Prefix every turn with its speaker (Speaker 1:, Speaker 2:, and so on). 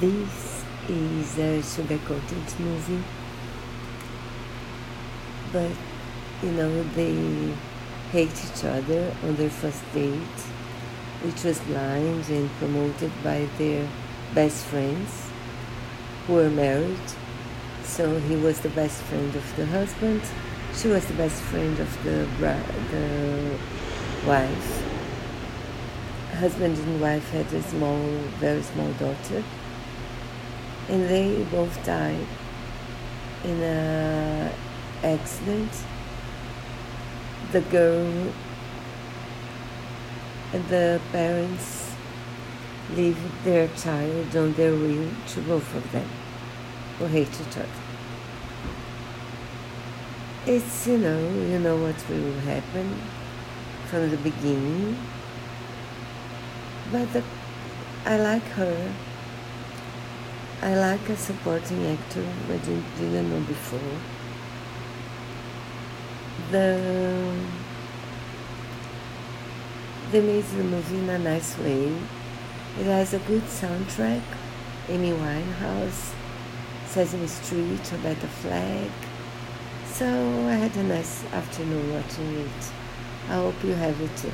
Speaker 1: This is a sugar-coated movie, but you know they hate each other on their first date, which was blind and promoted by their best friends who were married. So he was the best friend of the husband, she was the best friend of the the wife. Husband and wife had a small, very small daughter, and they both died in a accident. The girl and the parents leave their child on their will to both of them who hate each other. It's, you know, you know what will happen from the beginning. But the, I like her. I like a supporting actor I didn't, know before. The they made the movie in a nice way. It has a good soundtrack. Amy Winehouse, Sesame Street, Roberta Flack. So I had a nice afternoon watching it. I hope you have it too.